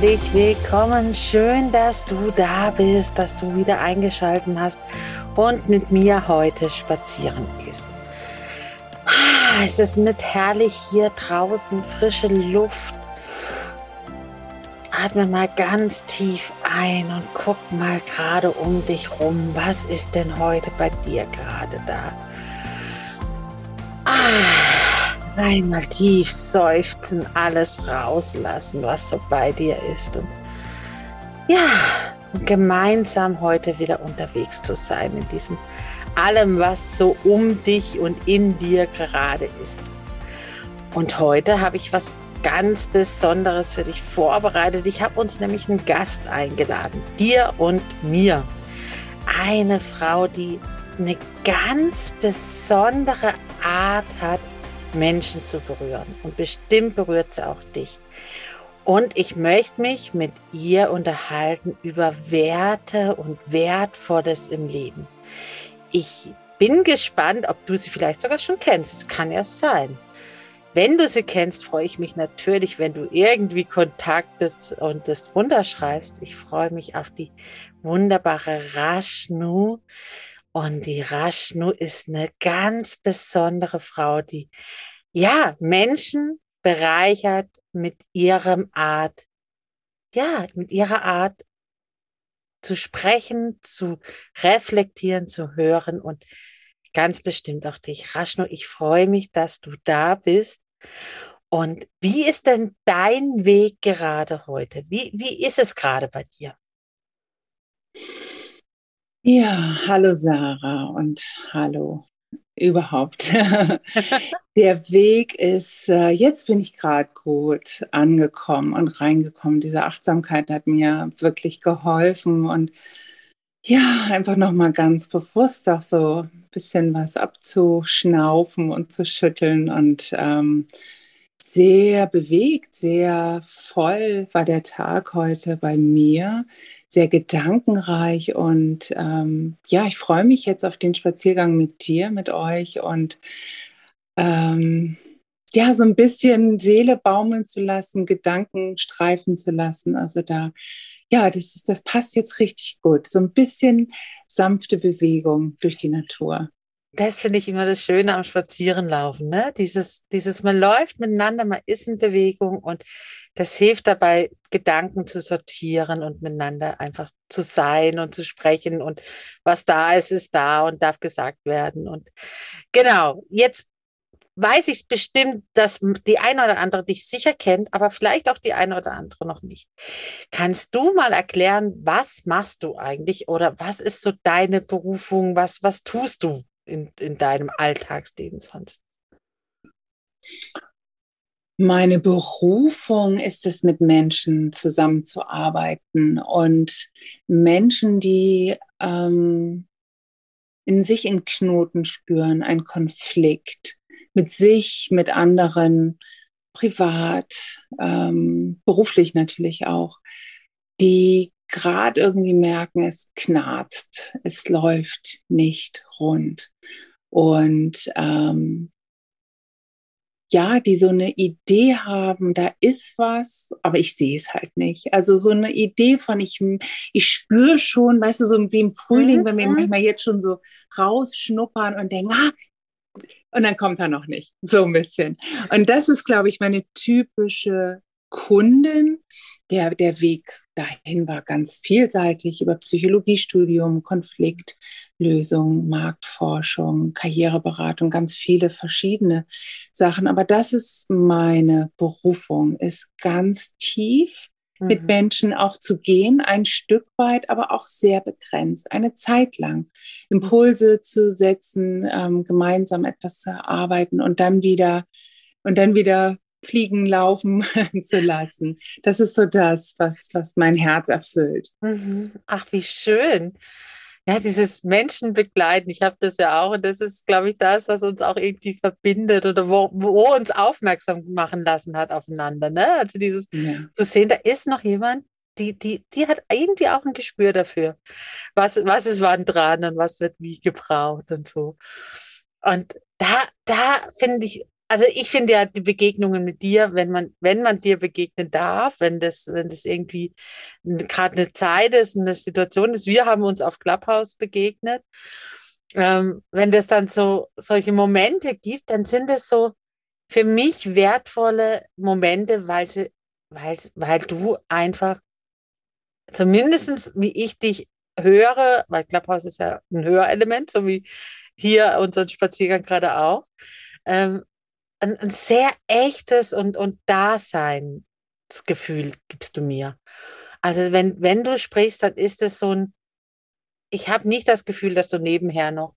Herzlich willkommen. Schön, dass du da bist, dass du wieder eingeschaltet hast und mit mir heute spazieren gehst. Ah, es ist nicht herrlich hier draußen, frische Luft. Atme mal ganz tief ein und guck mal gerade um dich rum. Was ist denn heute bei dir gerade da? Ah. Einmal tief seufzen, alles rauslassen, was so bei dir ist. Und ja, gemeinsam heute wieder unterwegs zu sein in diesem allem, was so um dich und in dir gerade ist. Und heute habe ich was ganz Besonderes für dich vorbereitet. Ich habe uns nämlich einen Gast eingeladen, dir und mir. Eine Frau, die eine ganz besondere Art hat, Menschen zu berühren. Und bestimmt berührt sie auch dich. Und ich möchte mich mit ihr unterhalten über Werte und Wertvolles im Leben. Ich bin gespannt, ob du sie vielleicht sogar schon kennst. Kann ja sein. Wenn du sie kennst, freue ich mich natürlich, wenn du irgendwie kontaktest und es runterschreibst. Ich freue mich auf die wunderbare Rashnu. Und die Rashnu ist eine ganz besondere Frau, die ja Menschen bereichert mit ihrem Art, ja, mit ihrer Art zu sprechen, zu reflektieren, zu hören und ganz bestimmt auch dich. Rashnu, ich freue mich, dass du da bist. Und wie ist denn dein Weg gerade heute? Wie, wie ist es gerade bei dir? Ja, hallo Sarah und hallo überhaupt. Der Weg ist, äh, jetzt bin ich gerade gut angekommen und reingekommen. Diese Achtsamkeit hat mir wirklich geholfen und ja, einfach nochmal ganz bewusst auch so ein bisschen was abzuschnaufen und zu schütteln und ähm, sehr bewegt, sehr voll war der Tag heute bei mir sehr gedankenreich und ähm, ja, ich freue mich jetzt auf den Spaziergang mit dir, mit euch und ähm, ja, so ein bisschen Seele baumeln zu lassen, Gedanken streifen zu lassen. Also da, ja, das, ist, das passt jetzt richtig gut. So ein bisschen sanfte Bewegung durch die Natur das finde ich immer das Schöne am Spazierenlaufen, ne? Dieses, dieses, man läuft miteinander, man ist in Bewegung und das hilft dabei, Gedanken zu sortieren und miteinander einfach zu sein und zu sprechen und was da ist, ist da und darf gesagt werden. Und genau, jetzt weiß ich bestimmt, dass die eine oder andere dich sicher kennt, aber vielleicht auch die eine oder andere noch nicht. Kannst du mal erklären, was machst du eigentlich oder was ist so deine Berufung? Was, was tust du? In, in deinem Alltagsleben sonst? Meine Berufung ist es, mit Menschen zusammenzuarbeiten und Menschen, die ähm, in sich in Knoten spüren, einen Konflikt mit sich, mit anderen, privat, ähm, beruflich natürlich auch, die gerade irgendwie merken, es knarzt, es läuft nicht rund. Und ähm, ja, die so eine Idee haben, da ist was, aber ich sehe es halt nicht. Also so eine Idee von, ich, ich spüre schon, weißt du, so wie im Frühling, mhm. wenn wir mhm. manchmal jetzt schon so rausschnuppern und denken, ah, und dann kommt er noch nicht. So ein bisschen. Und das ist, glaube ich, meine typische Kundin. Der, der Weg dahin war ganz vielseitig über Psychologiestudium, Konfliktlösung, Marktforschung, Karriereberatung, ganz viele verschiedene Sachen. Aber das ist meine Berufung, ist ganz tief mit mhm. Menschen auch zu gehen, ein Stück weit, aber auch sehr begrenzt, eine Zeit lang Impulse zu setzen, ähm, gemeinsam etwas zu erarbeiten und dann wieder und dann wieder fliegen, laufen zu lassen. Das ist so das, was, was mein Herz erfüllt. Mhm. Ach, wie schön. Ja, dieses Menschen begleiten, ich habe das ja auch und das ist, glaube ich, das, was uns auch irgendwie verbindet oder wo, wo uns aufmerksam machen lassen hat aufeinander. Ne? Also dieses ja. zu sehen, da ist noch jemand, die, die, die hat irgendwie auch ein Gespür dafür, was, was ist wann dran und was wird wie gebraucht und so. Und da, da finde ich, also ich finde ja die Begegnungen mit dir, wenn man, wenn man dir begegnen darf, wenn das, wenn das irgendwie gerade eine Zeit ist, eine Situation ist, wir haben uns auf Clubhouse begegnet. Ähm, wenn das dann so solche Momente gibt, dann sind es so für mich wertvolle Momente, weil sie, weil, weil du einfach zumindestens wie ich dich höre, weil Clubhouse ist ja ein Hörelement, so wie hier unseren Spaziergang gerade auch, ähm, ein, ein sehr echtes und, und Daseinsgefühl gibst du mir. Also wenn, wenn du sprichst, dann ist es so ein, ich habe nicht das Gefühl, dass du nebenher noch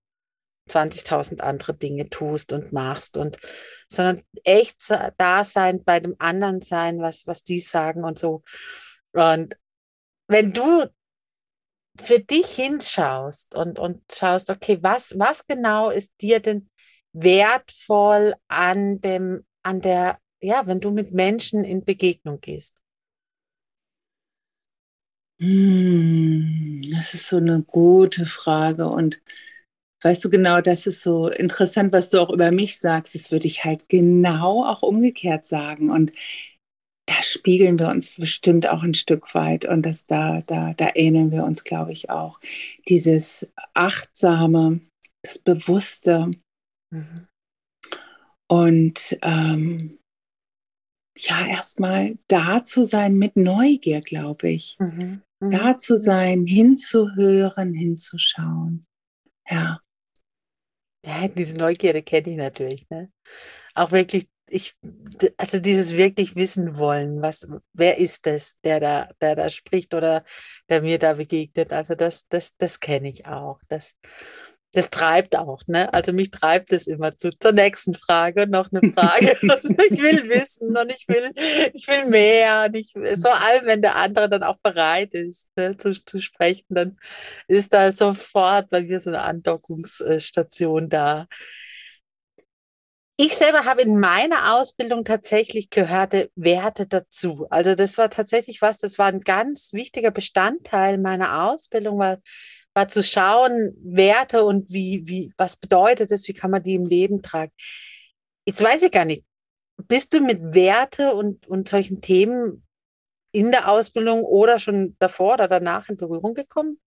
20.000 andere Dinge tust und machst und sondern echt da sein, bei dem anderen sein, was, was die sagen und so. Und wenn du für dich hinschaust und, und schaust, okay, was, was genau ist dir denn wertvoll an dem, an der, ja, wenn du mit Menschen in Begegnung gehst? Hm, das ist so eine gute Frage und weißt du genau, das ist so interessant, was du auch über mich sagst. Das würde ich halt genau auch umgekehrt sagen und da spiegeln wir uns bestimmt auch ein Stück weit und das da, da, da ähneln wir uns, glaube ich, auch. Dieses achtsame, das Bewusste, Mhm. Und ähm, ja, erstmal da zu sein mit Neugier, glaube ich. Mhm. Mhm. Da zu sein, hinzuhören, hinzuschauen. Ja. Ja, diese Neugierde kenne ich natürlich. Ne? Auch wirklich, ich, also dieses wirklich wissen wollen, was, wer ist es, der da, der da spricht oder der mir da begegnet. Also das, das, das kenne ich auch. Das, das treibt auch, ne? Also mich treibt es immer zu, zur nächsten Frage, noch eine Frage. ich will wissen und ich will, ich will mehr. Und ich, vor allem, wenn der andere dann auch bereit ist, ne, zu, zu sprechen, dann ist da sofort bei mir so eine Andockungsstation da. Ich selber habe in meiner Ausbildung tatsächlich gehörte Werte dazu. Also das war tatsächlich was, das war ein ganz wichtiger Bestandteil meiner Ausbildung, weil war zu schauen, Werte und wie, wie, was bedeutet es, wie kann man die im Leben tragen. Jetzt weiß ich gar nicht, bist du mit Werte und, und solchen Themen in der Ausbildung oder schon davor oder danach in Berührung gekommen?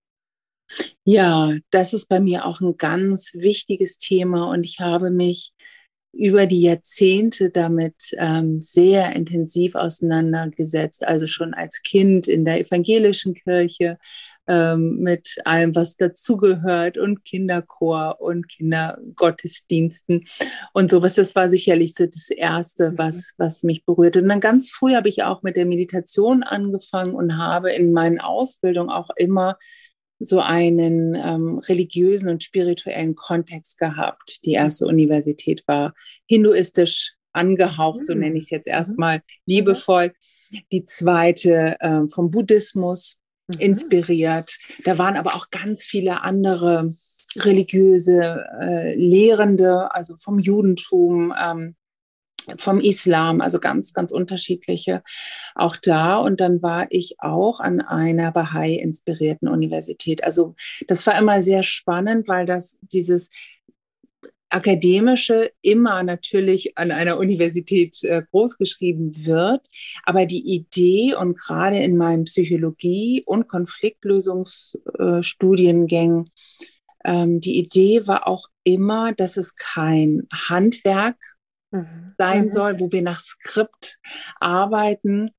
Ja, das ist bei mir auch ein ganz wichtiges Thema und ich habe mich über die Jahrzehnte damit ähm, sehr intensiv auseinandergesetzt, also schon als Kind in der evangelischen Kirche, ähm, mit allem, was dazugehört und Kinderchor und Kindergottesdiensten und sowas. Das war sicherlich so das Erste, mhm. was, was mich berührte. Und dann ganz früh habe ich auch mit der Meditation angefangen und habe in meinen Ausbildungen auch immer so einen ähm, religiösen und spirituellen Kontext gehabt. Die erste Universität war hinduistisch angehaucht, so nenne mhm. ich es jetzt mhm. erstmal liebevoll. Die zweite äh, vom Buddhismus mhm. inspiriert. Da waren aber auch ganz viele andere religiöse äh, Lehrende, also vom Judentum, ähm, vom Islam, also ganz, ganz unterschiedliche auch da. Und dann war ich auch an einer Bahai-inspirierten Universität. Also das war immer sehr spannend, weil das dieses akademische immer natürlich an einer Universität äh, großgeschrieben wird. Aber die Idee und gerade in meinen Psychologie- und Konfliktlösungsstudiengängen ähm, die Idee war auch immer, dass es kein Handwerk mhm. sein mhm. soll, wo wir nach Skript arbeiten,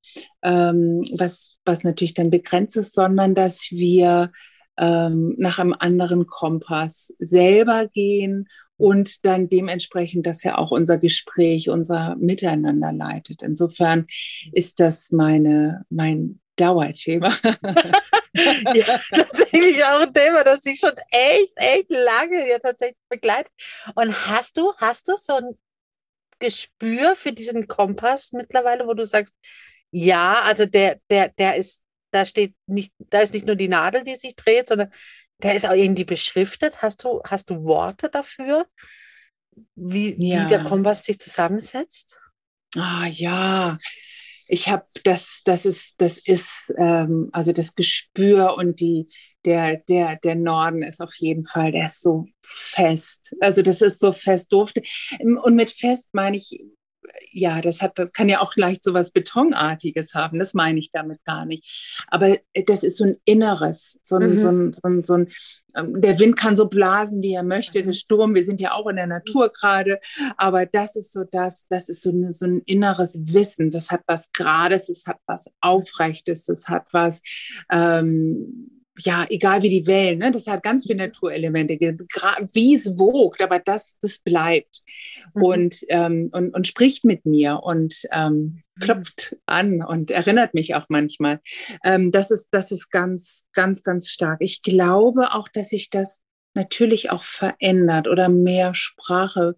ähm, was, was natürlich dann begrenzt ist, sondern dass wir ähm, nach einem anderen Kompass selber gehen und dann dementsprechend, dass ja auch unser Gespräch, unser Miteinander leitet. Insofern ist das meine, mein Dauerthema. ja, tatsächlich auch ein Thema, das dich schon echt, echt lange ja tatsächlich begleitet. Und hast du, hast du so ein Gespür für diesen Kompass mittlerweile, wo du sagst, ja, also der, der, der ist da steht nicht, da ist nicht nur die Nadel, die sich dreht, sondern der ist auch irgendwie beschriftet. Hast du, hast du Worte dafür, wie, ja. wie der Kompass sich zusammensetzt? Ah ja, ich habe das, das ist, das ist, ähm, also das Gespür und die, der, der, der Norden ist auf jeden Fall, der ist so fest. Also das ist so fest durfte. Und mit fest meine ich ja, das hat, kann ja auch leicht so was Betonartiges haben. Das meine ich damit gar nicht. Aber äh, das ist so ein Inneres, so ein, mhm. so ein, so ein, so ein ähm, der Wind kann so blasen, wie er möchte, der Sturm, wir sind ja auch in der Natur gerade, aber das ist so das, das ist so, eine, so ein inneres Wissen, das hat was Gerades, das hat was Aufrechtes, das hat was, ähm, ja, egal wie die Wellen, ne? das hat ganz viele Naturelemente, wie es wogt, aber das, das bleibt mhm. und, ähm, und, und spricht mit mir und ähm, mhm. klopft an und erinnert mich auch manchmal. Ähm, das, ist, das ist ganz, ganz, ganz stark. Ich glaube auch, dass sich das natürlich auch verändert oder mehr Sprache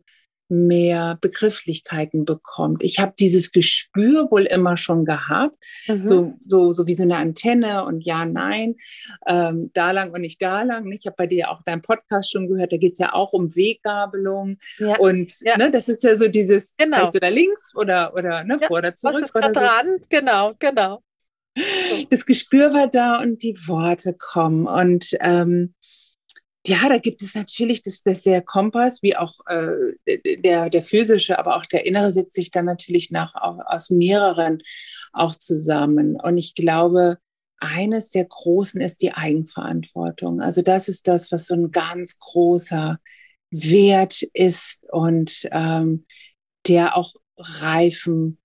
mehr Begrifflichkeiten bekommt. Ich habe dieses Gespür wohl immer schon gehabt, mhm. so, so, so wie so eine Antenne und ja, nein, ähm, da lang und nicht da lang. Ich habe bei dir auch deinen Podcast schon gehört, da geht es ja auch um Weggabelung ja. und ja. Ne, das ist ja so dieses genau. oder links oder, oder ne, ja. vor oder zurück. Was ist oder so. dran? Genau, genau. Das Gespür war da und die Worte kommen und ähm, ja, da gibt es natürlich, das, das der Kompass, wie auch äh, der, der physische, aber auch der innere setzt sich dann natürlich nach, aus mehreren auch zusammen. Und ich glaube, eines der großen ist die Eigenverantwortung. Also das ist das, was so ein ganz großer Wert ist und ähm, der auch reifen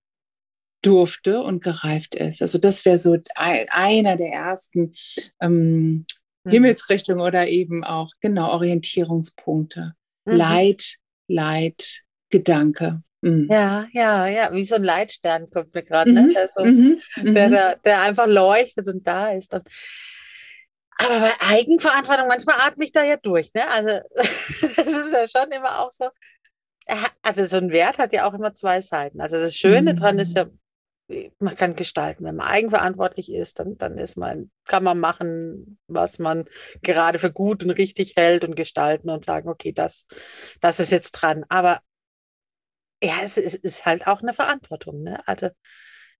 durfte und gereift ist. Also das wäre so ein, einer der ersten ähm, mhm. Himmelsrichtung oder eben auch genau Orientierungspunkte. Mhm. Leid, Leid, Gedanke. Mhm. Ja, ja, ja, wie so ein Leitstern kommt mir gerade, ne? Mhm. Also, mhm. der, der, der, einfach leuchtet und da ist. Und, aber bei Eigenverantwortung, manchmal atme ich da ja durch, ne? Also das ist ja schon immer auch so. Also so ein Wert hat ja auch immer zwei Seiten. Also das Schöne mhm. dran ist ja, man kann gestalten. Wenn man eigenverantwortlich ist, dann, dann ist man, kann man machen, was man gerade für gut und richtig hält und gestalten und sagen, okay, das, das ist jetzt dran. Aber ja, es ist, ist halt auch eine Verantwortung. Ne? Also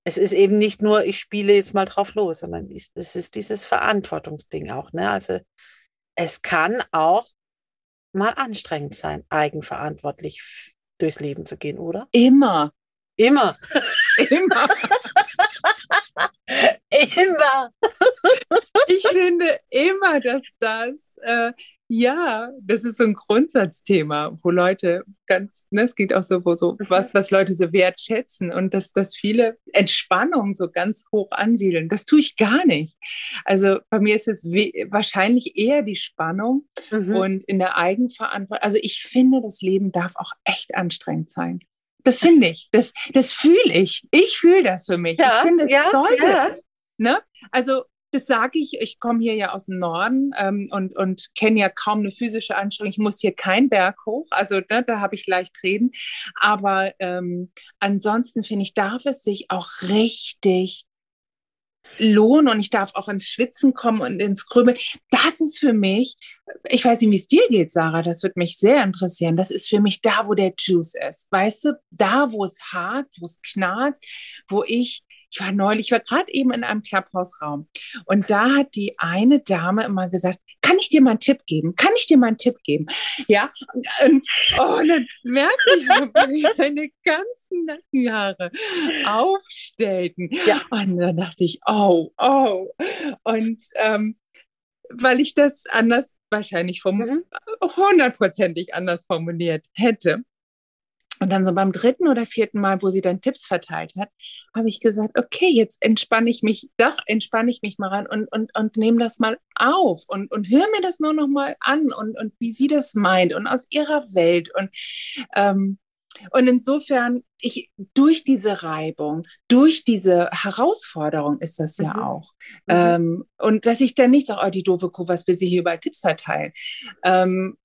es ist eben nicht nur, ich spiele jetzt mal drauf los, sondern es ist dieses Verantwortungsding auch. Ne? Also es kann auch mal anstrengend sein, eigenverantwortlich durchs Leben zu gehen, oder? Immer. Immer. Immer. immer. ich finde immer, dass das, äh, ja, das ist so ein Grundsatzthema, wo Leute ganz, ne, es geht auch so, wo so was, was Leute so wertschätzen und dass, dass viele Entspannung so ganz hoch ansiedeln. Das tue ich gar nicht. Also bei mir ist es wahrscheinlich eher die Spannung mhm. und in der Eigenverantwortung. Also ich finde, das Leben darf auch echt anstrengend sein. Das finde ich. Das, das fühle ich. Ich fühle das für mich. Ja, ich finde, es ja, sollte. Ja. Ne? Also, das sage ich. Ich komme hier ja aus dem Norden ähm, und, und kenne ja kaum eine physische Anstrengung. Ich muss hier keinen Berg hoch. Also, ne, da habe ich leicht reden. Aber ähm, ansonsten finde ich, darf es sich auch richtig lohnen und ich darf auch ins Schwitzen kommen und ins Krümmeln. Das ist für mich, ich weiß nicht, wie es dir geht, Sarah, das würde mich sehr interessieren. Das ist für mich da, wo der Juice ist. Weißt du, da, wo es hakt, wo es knarzt, wo ich ich war neulich, ich war gerade eben in einem Clubhausraum und da hat die eine Dame immer gesagt, kann ich dir mal einen Tipp geben? Kann ich dir mal einen Tipp geben? Ja, und, oh, dann merkte ich, wie meine ganzen Nackenhaare aufstellten. Ja. Und dann dachte ich, oh, oh. Und ähm, weil ich das anders wahrscheinlich vom mhm. hundertprozentig anders formuliert hätte. Und dann so beim dritten oder vierten Mal, wo sie dann Tipps verteilt hat, habe ich gesagt, okay, jetzt entspanne ich mich, doch entspanne ich mich mal ran und, und, und nehme das mal auf und, und höre mir das nur noch mal an und, und wie sie das meint und aus ihrer Welt. Und, ähm, und insofern, ich, durch diese Reibung, durch diese Herausforderung ist das ja mhm. auch. Mhm. Ähm, und dass ich dann nicht sage, oh, die doofe Kuh, was will sie hier überall Tipps verteilen? Ähm,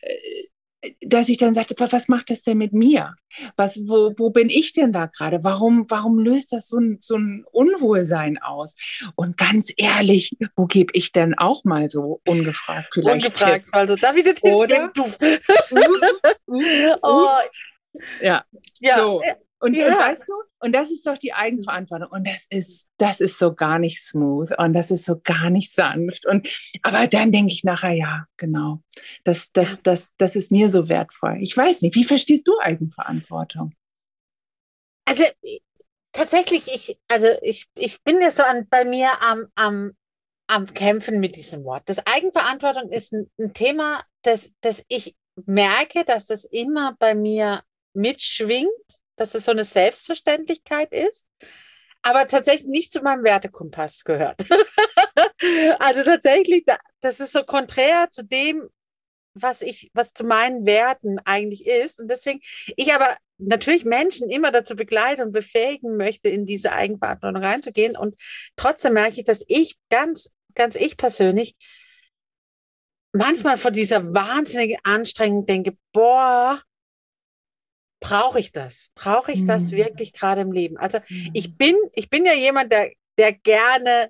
dass ich dann sagte, was macht das denn mit mir? Was, wo, wo bin ich denn da gerade? Warum, warum löst das so ein, so ein Unwohlsein aus? Und ganz ehrlich, wo gebe ich denn auch mal so ungefragt vielleicht Ungefragt, Tipps? also darf ich dir Tipps Oder? geben? Du. oh. Ja. ja. So. Und, ja. und, weißt du, und das ist doch die Eigenverantwortung. Und das ist, das ist so gar nicht smooth und das ist so gar nicht sanft. Und aber dann denke ich nachher, ja, genau. Das, das, das, das ist mir so wertvoll. Ich weiß nicht, wie verstehst du Eigenverantwortung? Also tatsächlich, ich, also ich, ich bin ja so an, bei mir am, am, am Kämpfen mit diesem Wort. Das Eigenverantwortung ist ein, ein Thema, das, das ich merke, dass es immer bei mir mitschwingt dass es so eine Selbstverständlichkeit ist, aber tatsächlich nicht zu meinem Wertekompass gehört. also tatsächlich, das ist so konträr zu dem, was ich, was zu meinen Werten eigentlich ist. Und deswegen, ich aber natürlich Menschen immer dazu begleiten und befähigen möchte, in diese Eigenverantwortung reinzugehen. Und trotzdem merke ich, dass ich ganz, ganz ich persönlich manchmal von dieser wahnsinnigen Anstrengung denke, boah, brauche ich das? Brauche ich das mhm. wirklich gerade im Leben? Also mhm. ich bin, ich bin ja jemand, der, der gerne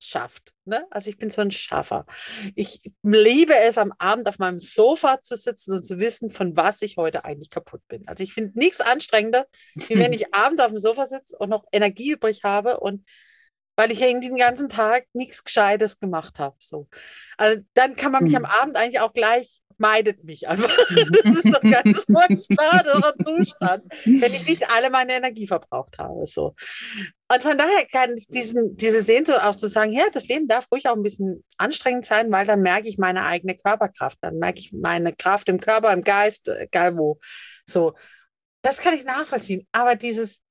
schafft. Ne? Also ich bin so ein Schaffer. Ich liebe es, am Abend auf meinem Sofa zu sitzen und zu wissen, von was ich heute eigentlich kaputt bin. Also ich finde nichts anstrengender, wie wenn ich abends auf dem Sofa sitze und noch Energie übrig habe und weil ich irgendwie den ganzen Tag nichts Gescheites gemacht habe. So. Also dann kann man mich mhm. am Abend eigentlich auch gleich meidet mich einfach. Das ist ein ganz furchtbarer Zustand, wenn ich nicht alle meine Energie verbraucht habe. So. Und von daher kann ich diesen, diese Sehnsucht auch zu sagen, ja, das Leben darf ruhig auch ein bisschen anstrengend sein, weil dann merke ich meine eigene Körperkraft, dann merke ich meine Kraft im Körper, im Geist, egal wo. So. Das kann ich nachvollziehen. Aber dieses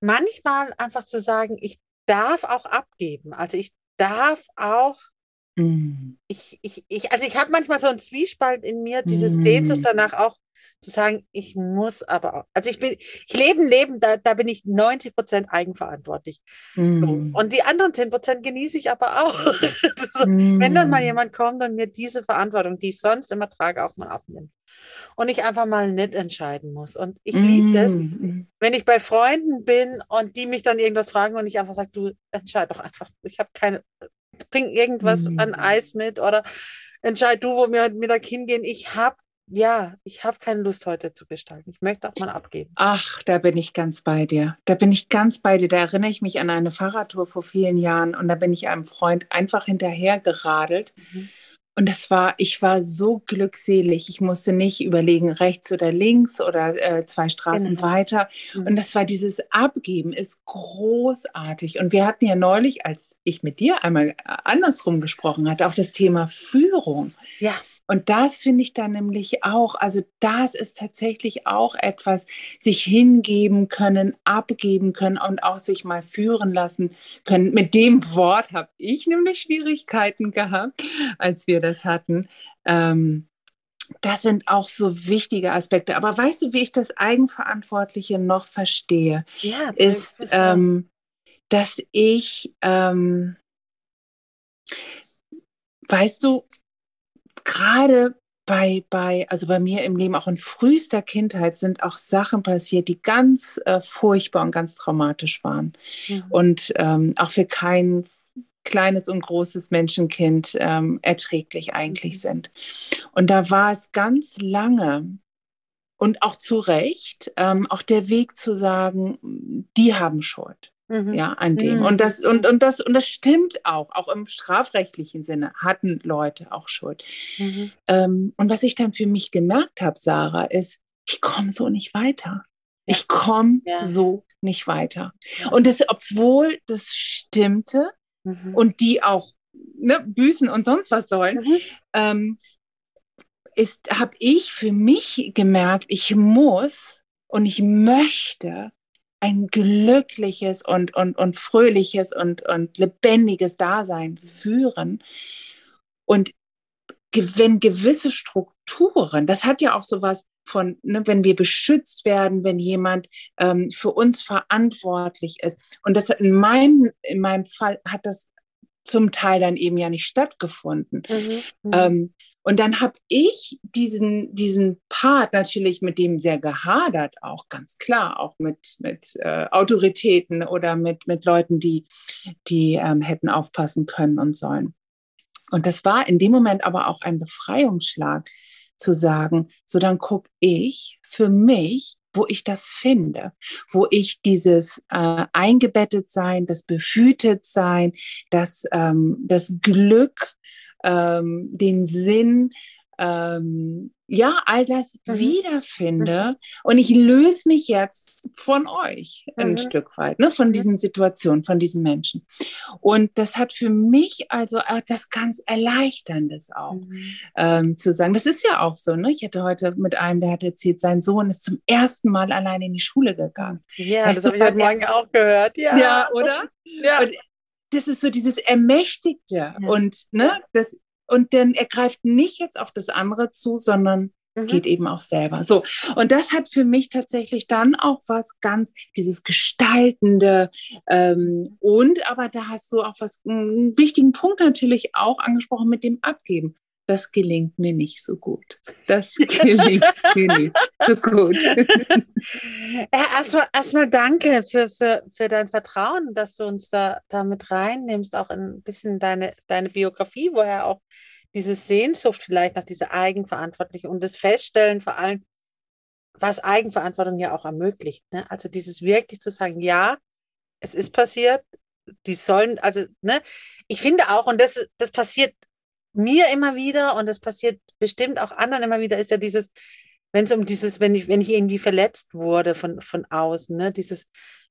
manchmal einfach zu sagen, ich darf auch abgeben. Also ich darf auch Mhm. Ich, ich, ich, also ich habe manchmal so einen Zwiespalt in mir, diese mhm. Sehnsucht danach auch zu sagen, ich muss aber auch. Also ich bin, ich lebe ein Leben, da, da bin ich 90 Prozent eigenverantwortlich. Mhm. So. Und die anderen 10 Prozent genieße ich aber auch. so, wenn dann mal mhm. jemand kommt und mir diese Verantwortung, die ich sonst immer trage, auch mal abnimmt. Und ich einfach mal nicht entscheiden muss. Und ich liebe es, mhm. wenn ich bei Freunden bin und die mich dann irgendwas fragen und ich einfach sage, du entscheid doch einfach. Ich habe keine, bring irgendwas mhm. an Eis mit oder entscheid du, wo wir heute Mittag hingehen. Ich habe ja, ich habe keine Lust heute zu gestalten. Ich möchte auch mal abgeben. Ach, da bin ich ganz bei dir. Da bin ich ganz bei dir. Da erinnere ich mich an eine Fahrradtour vor vielen Jahren und da bin ich einem Freund einfach hinterher geradelt. Mhm. Und das war, ich war so glückselig. Ich musste nicht überlegen, rechts oder links oder äh, zwei Straßen genau. weiter. Mhm. Und das war dieses Abgeben ist großartig. Und wir hatten ja neulich, als ich mit dir einmal äh, andersrum gesprochen hatte, auch das Thema Führung. Ja. Und das finde ich dann nämlich auch, also das ist tatsächlich auch etwas, sich hingeben können, abgeben können und auch sich mal führen lassen können. Mit dem Wort habe ich nämlich Schwierigkeiten gehabt, als wir das hatten. Ähm, das sind auch so wichtige Aspekte. Aber weißt du, wie ich das Eigenverantwortliche noch verstehe? Ja, ist, ähm, dass ich, ähm, weißt du, gerade bei, bei, also bei mir im Leben, auch in frühester Kindheit, sind auch Sachen passiert, die ganz äh, furchtbar und ganz traumatisch waren. Mhm. Und ähm, auch für kein kleines und großes Menschenkind ähm, erträglich eigentlich mhm. sind. Und da war es ganz lange und auch zu Recht ähm, auch der Weg zu sagen, die haben Schuld. Mhm. Ja, an dem. Mhm. Und, das, und, und, das, und das stimmt auch. Auch im strafrechtlichen Sinne hatten Leute auch Schuld. Mhm. Ähm, und was ich dann für mich gemerkt habe, Sarah, ist, ich komme so nicht weiter. Ja. Ich komme ja. so nicht weiter. Ja. Und das, obwohl das stimmte mhm. und die auch ne, büßen und sonst was sollen, mhm. ähm, habe ich für mich gemerkt, ich muss und ich möchte ein glückliches und, und, und fröhliches und, und lebendiges Dasein führen. Und wenn gewisse Strukturen, das hat ja auch sowas von, ne, wenn wir beschützt werden, wenn jemand ähm, für uns verantwortlich ist. Und das in meinem, in meinem Fall hat das zum Teil dann eben ja nicht stattgefunden. Mhm, mhm. ähm, und dann habe ich diesen, diesen Part natürlich mit dem sehr gehadert, auch ganz klar, auch mit, mit äh, Autoritäten oder mit, mit Leuten, die, die ähm, hätten aufpassen können und sollen. Und das war in dem Moment aber auch ein Befreiungsschlag zu sagen, so dann gucke ich für mich, wo ich das finde, wo ich dieses äh, eingebettet sein, das behütet sein, das, ähm, das Glück, ähm, den Sinn, ähm, ja, all das mhm. wiederfinde. Mhm. Und ich löse mich jetzt von euch mhm. ein Stück weit, ne, von diesen Situationen, von diesen Menschen. Und das hat für mich also etwas ganz Erleichterndes auch mhm. ähm, zu sagen. Das ist ja auch so. Ne? Ich hatte heute mit einem, der hat erzählt, sein Sohn ist zum ersten Mal allein in die Schule gegangen. Ja, weißt das habe ich heute Morgen auch gehört. Ja, ja oder? Ja. Und das ist so dieses Ermächtigte ja. und ne, das und dann er greift nicht jetzt auf das andere zu, sondern mhm. geht eben auch selber. So. Und das hat für mich tatsächlich dann auch was ganz, dieses Gestaltende. Ähm, und aber da hast du auch was, einen wichtigen Punkt natürlich auch angesprochen mit dem Abgeben. Das gelingt mir nicht so gut. Das gelingt mir nicht so gut. Ja, erstmal, erstmal danke für, für, für dein Vertrauen, dass du uns da, da mit reinnimmst, auch ein bisschen deine, deine Biografie, woher auch diese Sehnsucht vielleicht nach dieser Eigenverantwortlichen und das Feststellen vor allem, was Eigenverantwortung ja auch ermöglicht. Ne? Also dieses wirklich zu sagen, ja, es ist passiert, die sollen, also, ne, ich finde auch, und das, das passiert mir immer wieder und das passiert bestimmt auch anderen immer wieder, ist ja dieses, wenn es um dieses, wenn ich, wenn ich irgendwie verletzt wurde von, von außen, ne, dieses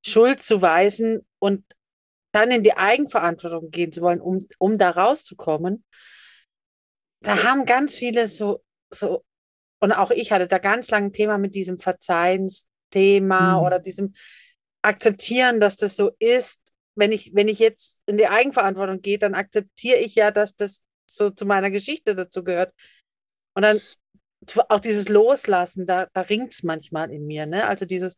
Schuld zu weisen und dann in die Eigenverantwortung gehen zu wollen, um, um da rauszukommen, da haben ganz viele so, so, und auch ich hatte da ganz lange ein Thema mit diesem Verzeihensthema mhm. oder diesem Akzeptieren, dass das so ist. Wenn ich, wenn ich jetzt in die Eigenverantwortung gehe, dann akzeptiere ich ja, dass das so zu meiner Geschichte dazu gehört. Und dann auch dieses Loslassen, da, da ringt es manchmal in mir. Ne? Also dieses,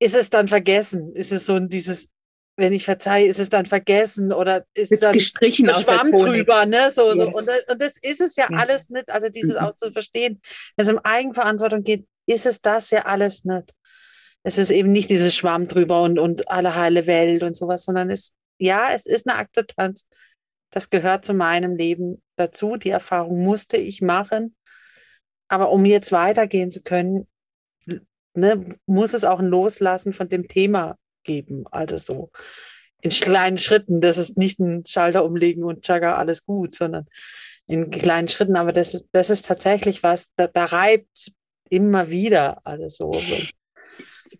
ist es dann vergessen? Ist es so dieses, wenn ich verzeihe, ist es dann vergessen oder ist es dann gestrichen Schwamm drüber, ne? So, yes. so. Und, das, und das ist es ja yes. alles nicht. Also dieses mhm. auch zu verstehen, wenn es um Eigenverantwortung geht, ist es das ja alles nicht. Es ist eben nicht dieses Schwamm drüber und, und alle heile Welt und sowas, sondern es, ja, es ist eine Akzeptanz das gehört zu meinem Leben dazu. Die Erfahrung musste ich machen. Aber um jetzt weitergehen zu können, ne, muss es auch ein Loslassen von dem Thema geben. Also so in kleinen Schritten. Das ist nicht ein Schalter umlegen und tschakka, alles gut, sondern in kleinen Schritten. Aber das ist, das ist tatsächlich was, da, da reibt immer wieder alles so.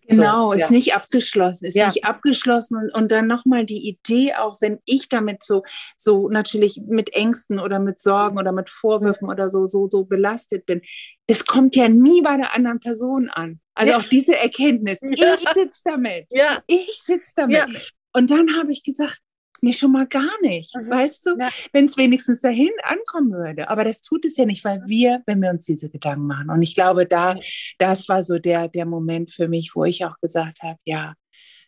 Genau, so, ist ja. nicht abgeschlossen, ist ja. nicht abgeschlossen und, und dann nochmal die Idee, auch wenn ich damit so, so natürlich mit Ängsten oder mit Sorgen oder mit Vorwürfen oder so, so, so belastet bin, das kommt ja nie bei der anderen Person an. Also ja. auch diese Erkenntnis. Ich sitze damit. Ja. Ich sitze damit. Und dann habe ich gesagt, mir schon mal gar nicht, mhm. weißt du? Ja. Wenn es wenigstens dahin ankommen würde. Aber das tut es ja nicht, weil wir, wenn wir uns diese Gedanken machen. Und ich glaube, da, das war so der, der Moment für mich, wo ich auch gesagt habe, ja,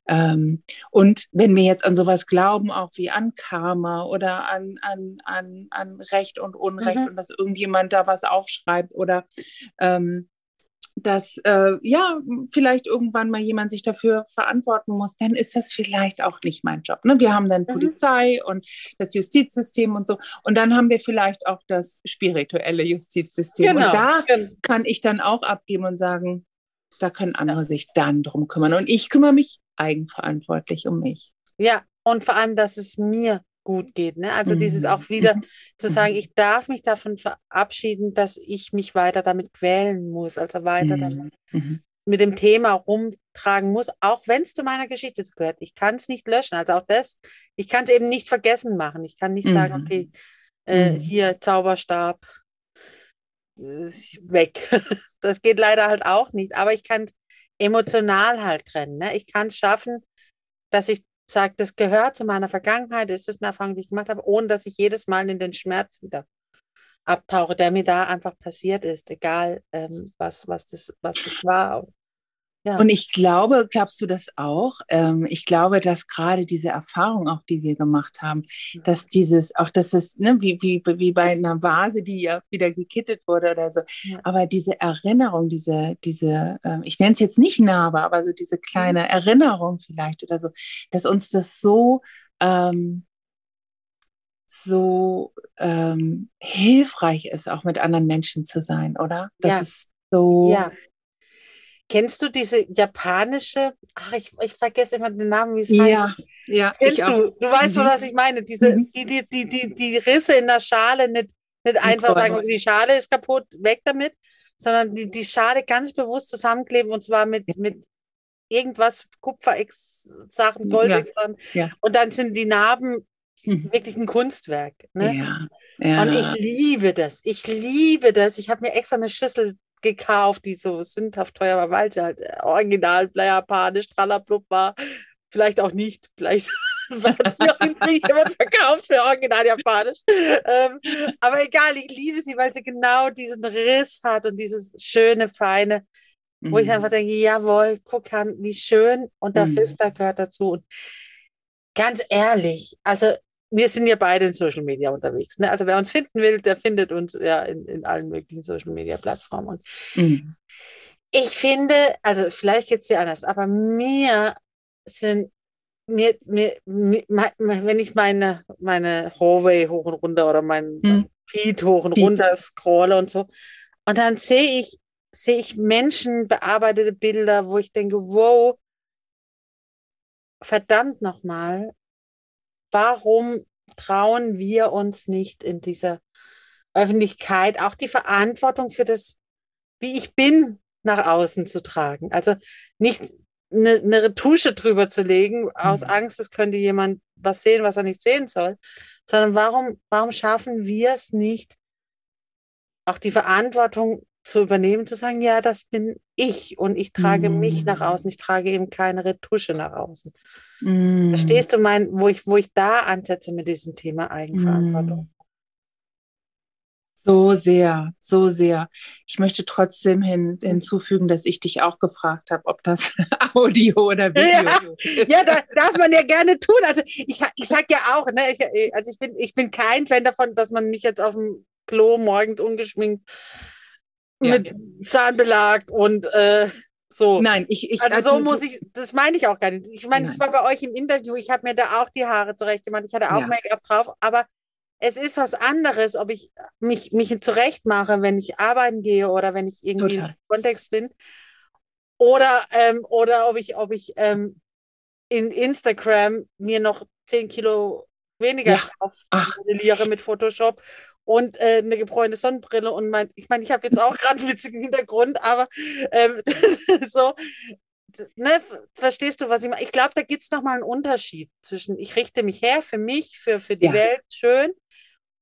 ähm, und wenn wir jetzt an sowas glauben, auch wie an Karma oder an, an, an, an Recht und Unrecht mhm. und dass irgendjemand da was aufschreibt oder ähm, dass äh, ja vielleicht irgendwann mal jemand sich dafür verantworten muss, dann ist das vielleicht auch nicht mein Job. Ne? Wir haben dann mhm. Polizei und das Justizsystem und so und dann haben wir vielleicht auch das spirituelle Justizsystem genau. und da kann ich dann auch abgeben und sagen, da können andere ja. sich dann drum kümmern und ich kümmere mich eigenverantwortlich um mich. Ja, und vor allem, dass es mir gut geht. Ne? Also mhm. dieses auch wieder mhm. zu sagen, mhm. ich darf mich davon verabschieden, dass ich mich weiter damit quälen muss, also weiter mhm. damit. Mhm. mit dem Thema rumtragen muss, auch wenn es zu meiner Geschichte gehört. Ich kann es nicht löschen. Also auch das, ich kann es eben nicht vergessen machen. Ich kann nicht mhm. sagen, okay, äh, hier Zauberstab äh, weg. das geht leider halt auch nicht. Aber ich kann es emotional halt trennen. Ne? Ich kann es schaffen, dass ich sage, das gehört zu meiner Vergangenheit, das ist eine Erfahrung, die ich gemacht habe, ohne dass ich jedes Mal in den Schmerz wieder abtauche, der mir da einfach passiert ist, egal ähm, was, was, das, was das war. Ja. Und ich glaube, glaubst du das auch? Ähm, ich glaube, dass gerade diese Erfahrung, auch die wir gemacht haben, ja. dass dieses, auch dass das, ne, wie, wie, wie bei einer Vase, die ja wieder gekittet wurde oder so, ja. aber diese Erinnerung, diese, diese, ähm, ich nenne es jetzt nicht Narbe, aber so diese kleine mhm. Erinnerung vielleicht oder so, dass uns das so ähm, so ähm, hilfreich ist, auch mit anderen Menschen zu sein, oder? Das ja. ist so. Ja. Kennst du diese japanische, ach, ich, ich vergesse immer den Namen, wie es ja, heißt. Ja, Kennst du? Du weißt mhm. was ich meine. Diese, mhm. die, die, die, die, die Risse in der Schale nicht, nicht einfach sagen, die Schale ist kaputt, weg damit, sondern die, die Schale ganz bewusst zusammenkleben und zwar mit, mit irgendwas, Kupfer-Sachen, Gold ja. ja. Und dann sind die Narben mhm. wirklich ein Kunstwerk. Ne? Ja, ja. Und ich liebe das. Ich liebe das. Ich habe mir extra eine Schüssel gekauft, die so sündhaft teuer war, weil sie halt äh, original japanisch, tralablub war. Vielleicht auch nicht. Vielleicht jemand verkauft für original japanisch. Ähm, aber egal, ich liebe sie, weil sie genau diesen Riss hat und dieses schöne, feine, mhm. wo ich mhm. einfach denke, jawohl, guck an, wie schön und der mhm. Fister gehört dazu. Und ganz ehrlich, also wir sind ja beide in Social Media unterwegs. Ne? Also wer uns finden will, der findet uns ja in, in allen möglichen Social Media Plattformen. Und mhm. ich finde, also vielleicht geht es dir anders, aber mir sind mir, mir, mir, wenn ich meine, meine Hallway hoch und runter oder meinen hm. Feed hoch und Feed. runter scrolle und so, und dann sehe ich, sehe ich Menschen bearbeitete Bilder, wo ich denke, wow, verdammt nochmal, warum trauen wir uns nicht in dieser Öffentlichkeit auch die Verantwortung für das, wie ich bin, nach außen zu tragen? Also nicht eine, eine Retusche drüber zu legen, aus mhm. Angst, es könnte jemand was sehen, was er nicht sehen soll, sondern warum, warum schaffen wir es nicht, auch die Verantwortung zu übernehmen, zu sagen, ja, das bin ich und ich trage mm. mich nach außen, ich trage eben keine Retusche nach außen. Mm. Verstehst du mein, wo ich, wo ich da ansetze mit diesem Thema Eigenverantwortung? Mm. So sehr, so sehr. Ich möchte trotzdem hin, hinzufügen, dass ich dich auch gefragt habe, ob das Audio oder Video ja, ist. Ja, das darf man ja gerne tun. Also ich, ich sage ja auch, ne, ich, also ich bin, ich bin kein Fan davon, dass man mich jetzt auf dem Klo morgens ungeschminkt ja. mit Zahnbelag und äh, so. Nein, ich, ich also so muss ich, das meine ich auch gar nicht. Ich meine, ich war bei euch im Interview, ich habe mir da auch die Haare zurecht gemacht, ich hatte auch ja. Make-up drauf, aber es ist was anderes, ob ich mich, mich zurecht mache, wenn ich arbeiten gehe oder wenn ich irgendwie Total. im Kontext bin. Oder, ähm, oder ob ich, ob ich ähm, in Instagram mir noch 10 Kilo weniger ja. drauf mit Photoshop und äh, eine gebräunte Sonnenbrille und mein, ich meine, ich habe jetzt auch gerade einen witzigen Hintergrund, aber ähm, so, ne, verstehst du, was ich meine? Ich glaube, da gibt es nochmal einen Unterschied zwischen, ich richte mich her für mich, für, für die ja. Welt, schön,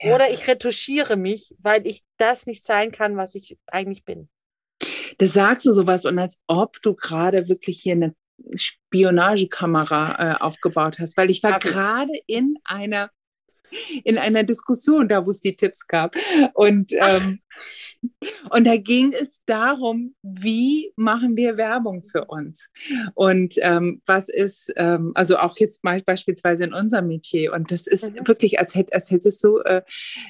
ja. oder ich retuschiere mich, weil ich das nicht sein kann, was ich eigentlich bin. Das sagst du sowas und als ob du gerade wirklich hier eine Spionagekamera äh, aufgebaut hast, weil ich war gerade in einer in einer Diskussion, da wo es die Tipps gab. Und, ähm, und da ging es darum, wie machen wir Werbung für uns? Und ähm, was ist, ähm, also auch jetzt mal beispielsweise in unserem Metier. Und das ist mhm. wirklich, als, hätt, als hättest du äh,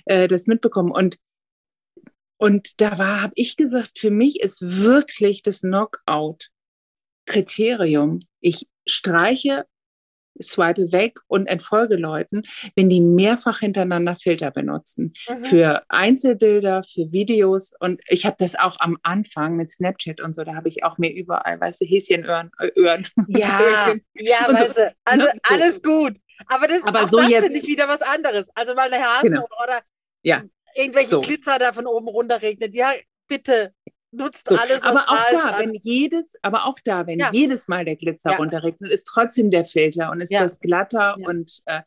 äh, das mitbekommen. Und und da war, habe ich gesagt, für mich ist wirklich das Knockout-Kriterium. Ich streiche swipe weg und entfolge Leuten, wenn die mehrfach hintereinander Filter benutzen. Mhm. Für Einzelbilder, für Videos. Und ich habe das auch am Anfang mit Snapchat und so, da habe ich auch mir überall, weißt du, Häschenöhren. Äh, Öhren. Ja, ja, weißt du, also ne? alles gut. Aber das, Aber so das jetzt, finde ich wieder was anderes. Also mal eine Hasen genau. oder ja. irgendwelche so. Glitzer da von oben runter regnet. Ja, bitte. Nutzt so. alles. aber auch da, an. wenn jedes, aber auch da, wenn ja. jedes Mal der Glitzer ja. runterregnet, ist trotzdem der Filter und ist ja. das glatter und äh,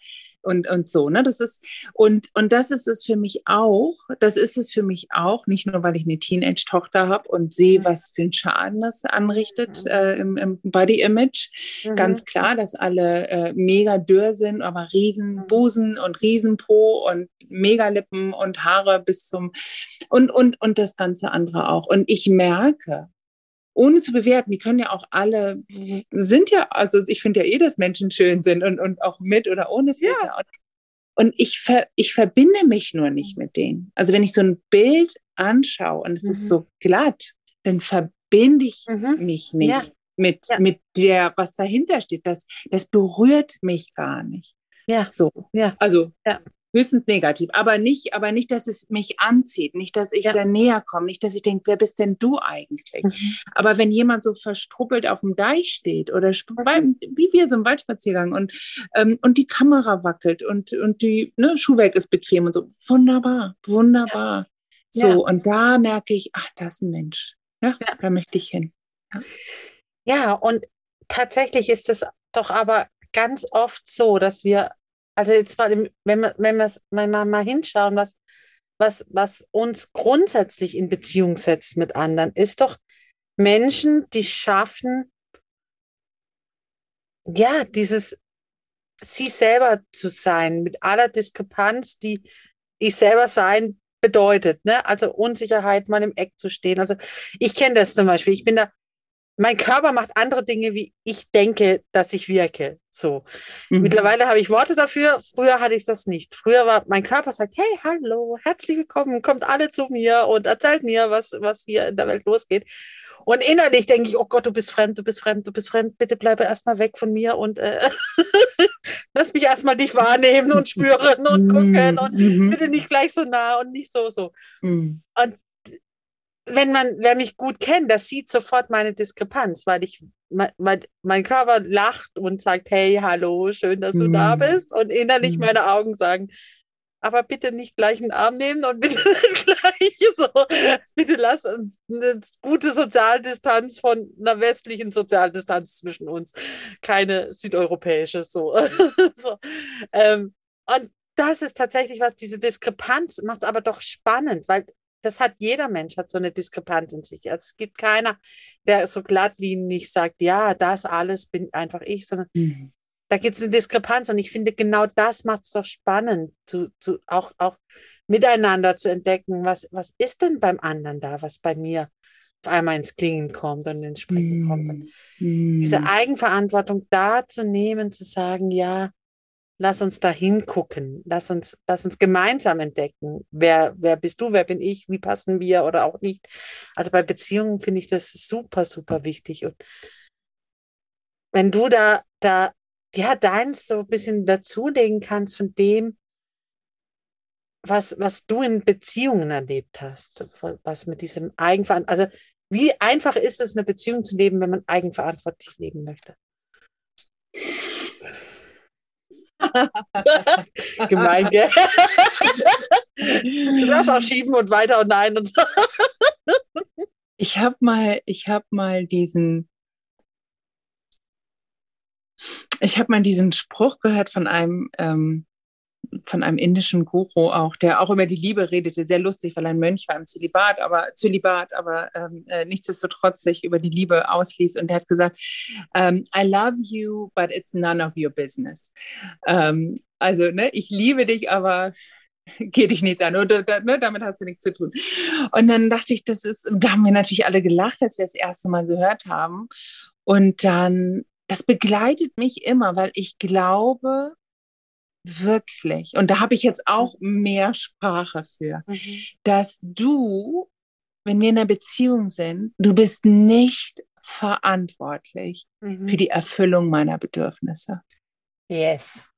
und, und so. Ne? Das ist, und, und das ist es für mich auch, das ist es für mich auch, nicht nur, weil ich eine Teenage-Tochter habe und sehe, mhm. was für einen Schaden das anrichtet mhm. äh, im, im Body-Image. Mhm. Ganz klar, dass alle äh, mega dürr sind, aber riesen mhm. Busen und Riesenpo und Megalippen und Haare bis zum und, und, und das ganze andere auch. Und ich merke, ohne zu bewerten, die können ja auch alle, sind ja, also ich finde ja eh, dass Menschen schön sind und, und auch mit oder ohne Filter. Ja. Und ich, ver, ich verbinde mich nur nicht mit denen. Also wenn ich so ein Bild anschaue und es mhm. ist so glatt, dann verbinde ich mhm. mich nicht ja. Mit, ja. mit der, was dahinter steht. Das, das berührt mich gar nicht. Ja. So. Ja. Also ja höchstens negativ, aber nicht, aber nicht, dass es mich anzieht, nicht, dass ich ja. da näher komme, nicht, dass ich denke, wer bist denn du eigentlich? Mhm. Aber wenn jemand so verstruppelt auf dem Deich steht oder mhm. wie wir so im Waldspaziergang und, ähm, und die Kamera wackelt und, und die ne, Schuhwerk ist bequem und so, wunderbar, wunderbar. Ja. So, ja. und da merke ich, ach, da ist ein Mensch. Ja, da möchte ich hin. ja, und tatsächlich ist es doch aber ganz oft so, dass wir also jetzt mal, wenn wir, wenn wir mal, mal hinschauen, was, was, was uns grundsätzlich in Beziehung setzt mit anderen, ist doch Menschen, die schaffen, ja, dieses sie selber zu sein, mit aller Diskrepanz, die ich selber sein bedeutet, ne? Also Unsicherheit, mal im Eck zu stehen. Also ich kenne das zum Beispiel. Ich bin da mein Körper macht andere Dinge, wie ich denke, dass ich wirke. So. Mhm. Mittlerweile habe ich Worte dafür. Früher hatte ich das nicht. Früher war mein Körper sagt, hey, hallo, herzlich willkommen, kommt alle zu mir und erzählt mir, was, was hier in der Welt losgeht. Und innerlich denke ich, oh Gott, du bist fremd, du bist fremd, du bist fremd, bitte bleibe erstmal weg von mir und äh, lass mich erstmal nicht wahrnehmen und spüren und mhm. gucken und mhm. bitte nicht gleich so nah und nicht so, so. Mhm. Und wenn man, wer mich gut kennt, das sieht sofort meine Diskrepanz, weil ich, mein, mein Körper lacht und sagt, hey, hallo, schön, dass du mm. da bist. Und innerlich mm. meine Augen sagen, aber bitte nicht gleich einen Arm nehmen und bitte gleich so, bitte lass uns eine gute Sozialdistanz von einer westlichen Sozialdistanz zwischen uns, keine südeuropäische, so. so. Ähm, und das ist tatsächlich was, diese Diskrepanz macht es aber doch spannend, weil das hat jeder Mensch, hat so eine Diskrepanz in sich. Also es gibt keiner, der so glattlinig sagt, ja, das alles bin einfach ich, sondern mhm. da gibt es eine Diskrepanz und ich finde, genau das macht es doch spannend, zu, zu, auch, auch miteinander zu entdecken, was, was ist denn beim anderen da, was bei mir auf einmal ins Klingen kommt und ins Sprechen mhm. kommt. Und mhm. diese Eigenverantwortung da zu nehmen, zu sagen, ja, lass uns da hingucken, lass uns, lass uns gemeinsam entdecken, wer, wer bist du, wer bin ich, wie passen wir oder auch nicht. Also bei Beziehungen finde ich das super, super wichtig. Und wenn du da, da, ja, deins so ein bisschen dazulegen kannst von dem, was, was du in Beziehungen erlebt hast, was mit diesem Eigenverantwortung, also wie einfach ist es, eine Beziehung zu leben, wenn man eigenverantwortlich leben möchte? Gemein, gell? du darfst auch schieben und weiter und nein und so. Ich habe mal, ich habe mal diesen, ich habe mal diesen Spruch gehört von einem ähm, von einem indischen Guru auch, der auch über die Liebe redete, sehr lustig, weil ein Mönch war im Zölibat, aber Zölibat, aber ähm, äh, nichtsdestotrotz sich über die Liebe ausließ und er hat gesagt, ähm, I love you, but it's none of your business. Ähm, also, ne, ich liebe dich, aber geh dich nichts an oder ne, damit hast du nichts zu tun. Und dann dachte ich, das ist, da haben wir natürlich alle gelacht, als wir das erste Mal gehört haben. Und dann, das begleitet mich immer, weil ich glaube, wirklich, und da habe ich jetzt auch mhm. mehr Sprache für, mhm. dass du, wenn wir in einer Beziehung sind, du bist nicht verantwortlich mhm. für die Erfüllung meiner Bedürfnisse. Yes.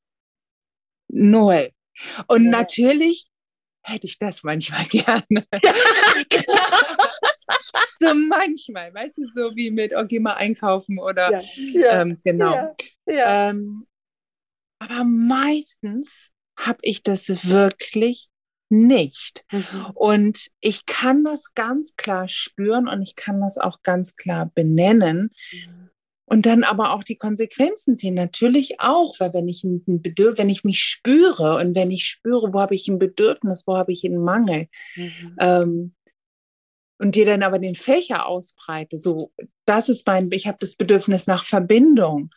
Null. Und ja. natürlich hätte ich das manchmal gerne. so manchmal, weißt du, so wie mit, oh, geh mal einkaufen oder ja. Ja. Ähm, genau. Ähm, aber meistens habe ich das wirklich nicht. Mhm. Und ich kann das ganz klar spüren und ich kann das auch ganz klar benennen. Mhm. Und dann aber auch die Konsequenzen ziehen. Natürlich auch, weil wenn ich ein Bedürf wenn ich mich spüre und wenn ich spüre, wo habe ich ein Bedürfnis, wo habe ich einen Mangel, mhm. ähm, und dir dann aber den Fächer ausbreite, so, das ist mein, ich habe das Bedürfnis nach Verbindung.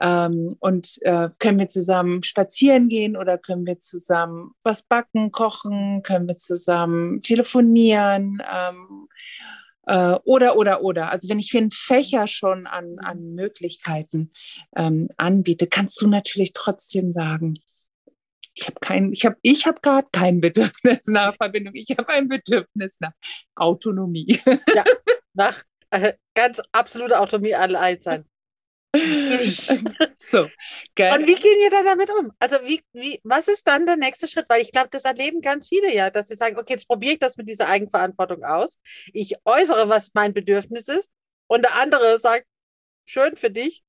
Ähm, und äh, können wir zusammen spazieren gehen oder können wir zusammen was backen, kochen, können wir zusammen telefonieren ähm, äh, oder, oder, oder. Also wenn ich für einen Fächer schon an, an Möglichkeiten ähm, anbiete, kannst du natürlich trotzdem sagen, ich habe kein, ich habe, ich habe gerade kein Bedürfnis nach Verbindung. Ich habe ein Bedürfnis nach Autonomie. Ja, nach äh, ganz absolute Autonomie allein sein. so, geil. Und wie gehen ihr da damit um? Also wie, wie, was ist dann der nächste Schritt? Weil ich glaube, das erleben ganz viele ja, dass sie sagen, okay, jetzt probiere ich das mit dieser Eigenverantwortung aus. Ich äußere, was mein Bedürfnis ist und der andere sagt, schön für dich,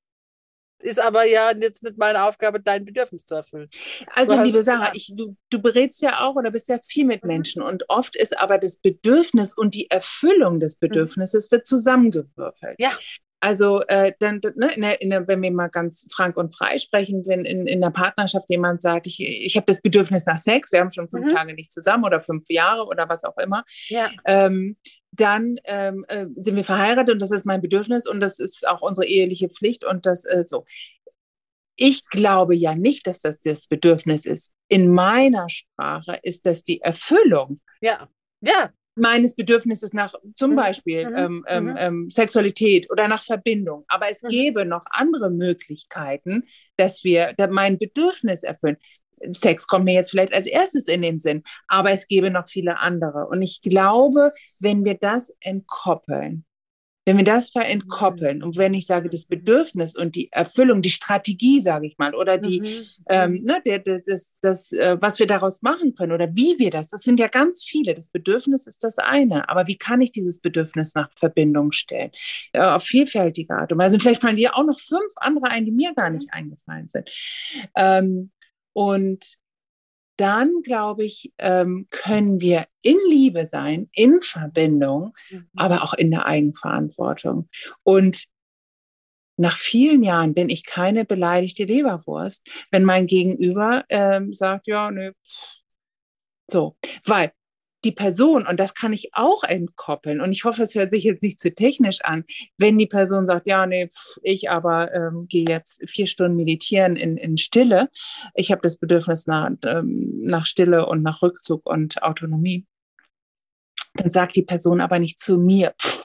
ist aber ja jetzt nicht meine Aufgabe, dein Bedürfnis zu erfüllen. Also, liebe Sarah, ich, du, du berätst ja auch oder bist ja viel mit mhm. Menschen und oft ist aber das Bedürfnis und die Erfüllung des mhm. Bedürfnisses mhm. wird zusammengewürfelt. Ja. Also äh, dann, ne, in der, in der, wenn wir mal ganz frank und frei sprechen, wenn in, in der Partnerschaft jemand sagt, ich, ich habe das Bedürfnis nach Sex, wir haben schon fünf mhm. Tage nicht zusammen oder fünf Jahre oder was auch immer, ja. ähm, dann ähm, äh, sind wir verheiratet und das ist mein Bedürfnis und das ist auch unsere eheliche Pflicht und das äh, so. Ich glaube ja nicht, dass das das Bedürfnis ist. In meiner Sprache ist das die Erfüllung. Ja, ja. Meines Bedürfnisses nach zum mhm. Beispiel mhm. Ähm, ähm, mhm. ähm, Sexualität oder nach Verbindung. Aber es mhm. gäbe noch andere Möglichkeiten, dass wir mein Bedürfnis erfüllen. Sex kommt mir jetzt vielleicht als erstes in den Sinn, aber es gäbe noch viele andere. Und ich glaube, wenn wir das entkoppeln, wenn wir das verentkoppeln und wenn ich sage, das Bedürfnis und die Erfüllung, die Strategie, sage ich mal, oder die, mhm. ähm, ne, der, das, das, das äh, was wir daraus machen können oder wie wir das, das sind ja ganz viele. Das Bedürfnis ist das eine, aber wie kann ich dieses Bedürfnis nach Verbindung stellen? Äh, auf vielfältige Art und Weise. Vielleicht fallen dir auch noch fünf andere ein, die mir gar nicht eingefallen sind. Ähm, und dann, glaube ich, ähm, können wir in Liebe sein, in Verbindung, mhm. aber auch in der Eigenverantwortung. Und nach vielen Jahren bin ich keine beleidigte Leberwurst, wenn mein Gegenüber ähm, sagt, ja, nö, so, weil die Person, und das kann ich auch entkoppeln, und ich hoffe, es hört sich jetzt nicht zu technisch an, wenn die Person sagt, ja, nee, pf, ich aber ähm, gehe jetzt vier Stunden meditieren in, in Stille, ich habe das Bedürfnis nach, ähm, nach Stille und nach Rückzug und Autonomie, dann sagt die Person aber nicht zu mir, pf,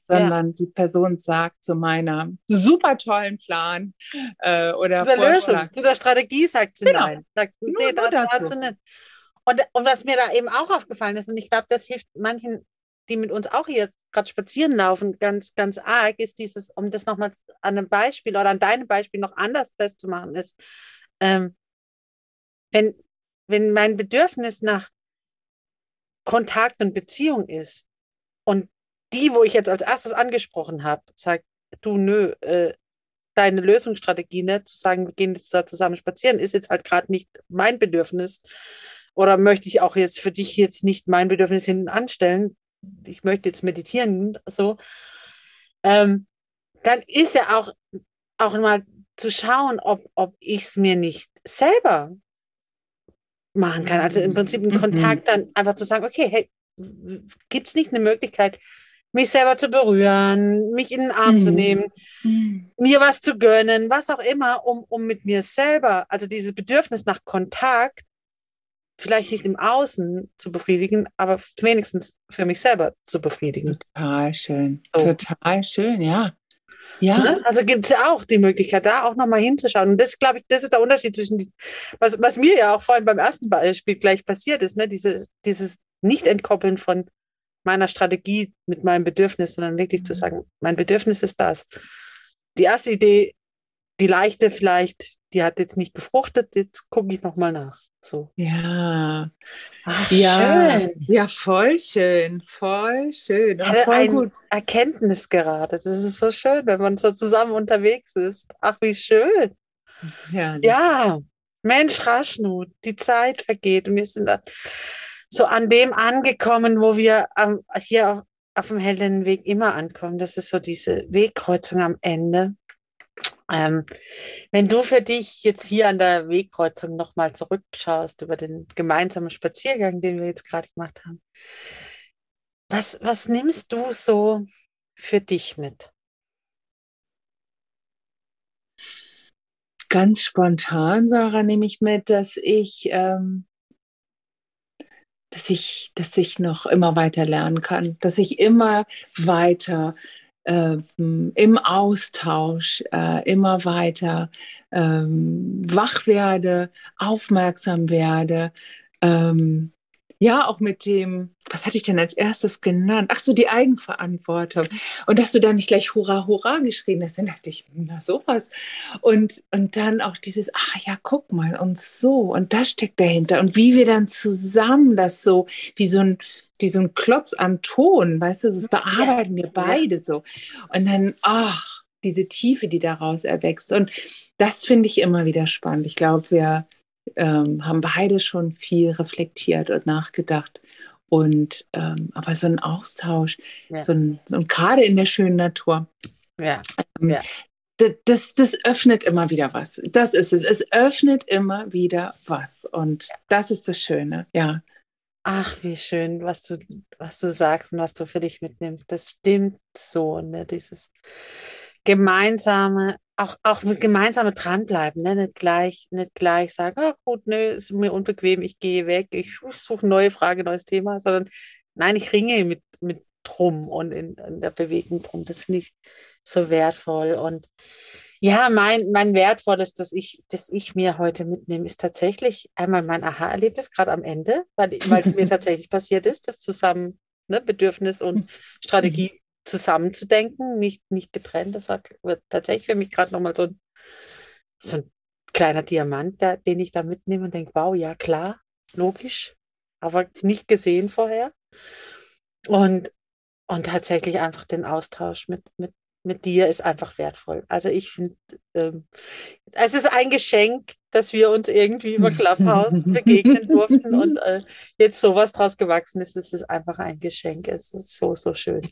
sondern ja. die Person sagt zu meiner super tollen Plan äh, oder zu der Lösung, zu der Strategie sagt sie genau. nein. Sagt, nee, nur, nur da, dazu. nicht. Und, und was mir da eben auch aufgefallen ist, und ich glaube, das hilft manchen, die mit uns auch hier gerade spazieren laufen, ganz, ganz arg, ist dieses, um das nochmal an einem Beispiel oder an deinem Beispiel noch anders festzumachen, ist, ähm, wenn, wenn mein Bedürfnis nach Kontakt und Beziehung ist und die, wo ich jetzt als erstes angesprochen habe, sagt, du nö, äh, deine Lösungsstrategie, ne, zu sagen, wir gehen jetzt da zusammen spazieren, ist jetzt halt gerade nicht mein Bedürfnis, oder möchte ich auch jetzt für dich jetzt nicht mein Bedürfnis hinten anstellen? Ich möchte jetzt meditieren, so. Ähm, dann ist ja auch, auch mal zu schauen, ob, ob ich es mir nicht selber machen kann. Also im Prinzip einen mhm. Kontakt dann einfach zu sagen, okay, hey, gibt es nicht eine Möglichkeit, mich selber zu berühren, mich in den Arm mhm. zu nehmen, mhm. mir was zu gönnen, was auch immer, um, um mit mir selber, also dieses Bedürfnis nach Kontakt vielleicht nicht im Außen zu befriedigen, aber wenigstens für mich selber zu befriedigen. Total schön, so. total schön, ja. Ja. Ne? Also gibt es ja auch die Möglichkeit, da auch nochmal hinzuschauen. Und das, glaube ich, das ist der Unterschied zwischen, die, was, was mir ja auch vorhin beim ersten Beispiel gleich passiert ist, ne? Diese, dieses Nicht-Entkoppeln von meiner Strategie mit meinem Bedürfnis, sondern wirklich zu mhm. sagen, mein Bedürfnis ist das. Die erste Idee, die leichte vielleicht, die hat jetzt nicht gefruchtet, jetzt gucke ich nochmal nach. So. Ja. Ach, ja, schön. ja, voll schön, voll schön. Ich voll ein gut. Erkenntnis gerade. Das ist so schön, wenn man so zusammen unterwegs ist. Ach, wie schön. Ja, ja. Mensch, Raschnut, die Zeit vergeht und wir sind so an dem angekommen, wo wir hier auf, auf dem Heldenweg immer ankommen. Das ist so diese Wegkreuzung am Ende. Ähm, wenn du für dich jetzt hier an der Wegkreuzung nochmal zurückschaust über den gemeinsamen Spaziergang, den wir jetzt gerade gemacht haben, was, was nimmst du so für dich mit? Ganz spontan, Sarah, nehme ich mit, dass ich, ähm, dass ich, dass ich noch immer weiter lernen kann, dass ich immer weiter im Austausch äh, immer weiter ähm, wach werde, aufmerksam werde, ähm, ja, auch mit dem, was hatte ich denn als erstes genannt? Ach so, die Eigenverantwortung. Und dass du da nicht gleich Hurra, Hurra geschrien hast, dann dachte ich, na sowas. Und, und dann auch dieses, ach ja, guck mal, und so, und das steckt dahinter. Und wie wir dann zusammen das so, wie so ein, wie so ein Klotz am Ton, weißt du, das bearbeiten wir beide so. Und dann, ach, diese Tiefe, die daraus erwächst. Und das finde ich immer wieder spannend. Ich glaube, wir ähm, haben beide schon viel reflektiert und nachgedacht. Und ähm, aber so ein Austausch, ja. so ein, so gerade in der schönen Natur. Ja. Ähm, ja. Das, das öffnet immer wieder was. Das ist es. Es öffnet immer wieder was. Und das ist das Schöne, ja. Ach, wie schön, was du, was du sagst und was du für dich mitnimmst. Das stimmt so, ne? Dieses gemeinsame auch, auch mit gemeinsame dranbleiben, ne? nicht, gleich, nicht gleich sagen, ah, gut, ne, ist mir unbequem, ich gehe weg, ich suche neue Frage, neues Thema, sondern nein, ich ringe mit, mit drum und in, in der Bewegung drum. Das finde ich so wertvoll. Und ja, mein, mein wertvolles, das ich, das ich mir heute mitnehme, ist tatsächlich einmal mein Aha-Erlebnis, gerade am Ende, weil es mir tatsächlich passiert ist, das zusammen ne, Bedürfnis und Strategie zusammenzudenken, nicht, nicht getrennt. Das war tatsächlich für mich gerade nochmal so ein, so ein kleiner Diamant, der, den ich da mitnehme und denke, wow, ja klar, logisch, aber nicht gesehen vorher. Und, und tatsächlich einfach den Austausch mit, mit, mit dir ist einfach wertvoll. Also ich finde, ähm, es ist ein Geschenk, dass wir uns irgendwie über Clubhouse begegnen durften und äh, jetzt sowas draus gewachsen ist. Es ist einfach ein Geschenk. Es ist so, so schön.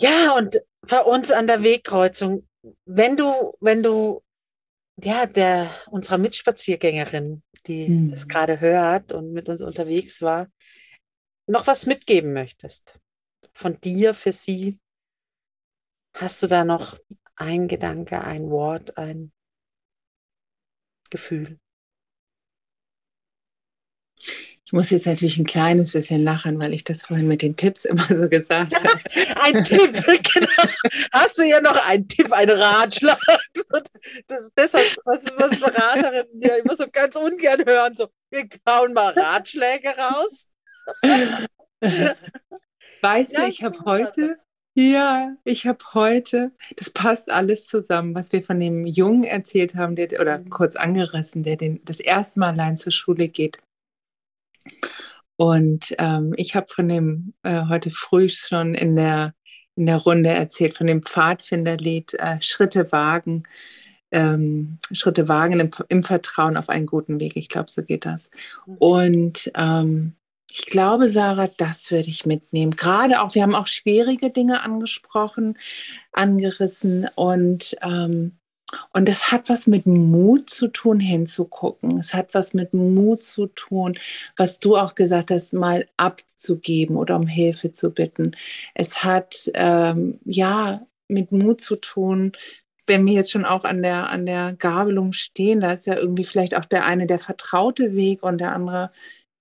Ja, und bei uns an der Wegkreuzung, wenn du, wenn du, ja, der unserer Mitspaziergängerin, die mhm. das gerade hört und mit uns unterwegs war, noch was mitgeben möchtest von dir für sie, hast du da noch ein Gedanke, ein Wort, ein Gefühl? Ich muss jetzt natürlich ein kleines bisschen lachen, weil ich das vorhin mit den Tipps immer so gesagt habe. ein Tipp, genau. Hast du ja noch einen Tipp, einen Ratschlag? Das ist besser, was, was Beraterinnen ja immer so ganz ungern hören. So, wir kauen mal Ratschläge raus. Weißt ja, du, ich habe heute, ja, ich habe heute, das passt alles zusammen, was wir von dem Jungen erzählt haben, der, oder mhm. kurz angerissen, der den, das erste Mal allein zur Schule geht. Und ähm, ich habe von dem äh, heute früh schon in der, in der Runde erzählt, von dem Pfadfinderlied äh, Schritte wagen. Ähm, Schritte wagen im, im, Vertrauen auf einen guten Weg. Ich glaube, so geht das. Mhm. Und ähm, ich glaube, Sarah, das würde ich mitnehmen. Gerade auch, wir haben auch schwierige Dinge angesprochen, angerissen und ähm, und es hat was mit Mut zu tun, hinzugucken. Es hat was mit Mut zu tun, was du auch gesagt hast, mal abzugeben oder um Hilfe zu bitten. Es hat ähm, ja mit Mut zu tun, wenn wir jetzt schon auch an der, an der Gabelung stehen, da ist ja irgendwie vielleicht auch der eine der vertraute Weg und der andere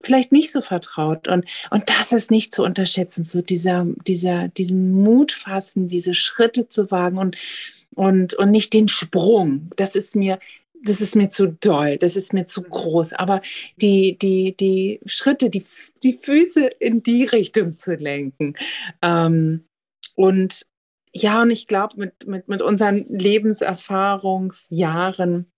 vielleicht nicht so vertraut. Und, und das ist nicht zu unterschätzen, so dieser, dieser, diesen Mut fassen, diese Schritte zu wagen und und, und nicht den Sprung. Das ist mir, das ist mir zu doll, das ist mir zu groß. Aber die, die, die Schritte, die, die Füße in die Richtung zu lenken. Ähm, und ja, und ich glaube, mit, mit, mit unseren Lebenserfahrungsjahren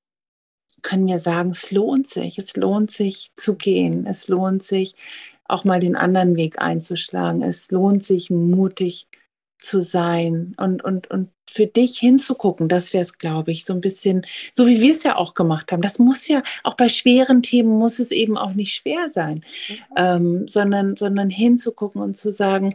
können wir sagen, es lohnt sich, es lohnt sich zu gehen, es lohnt sich auch mal den anderen Weg einzuschlagen, es lohnt sich mutig zu sein und, und, und für dich hinzugucken, das wäre es, glaube ich, so ein bisschen, so wie wir es ja auch gemacht haben. Das muss ja, auch bei schweren Themen muss es eben auch nicht schwer sein, mhm. ähm, sondern, sondern hinzugucken und zu sagen,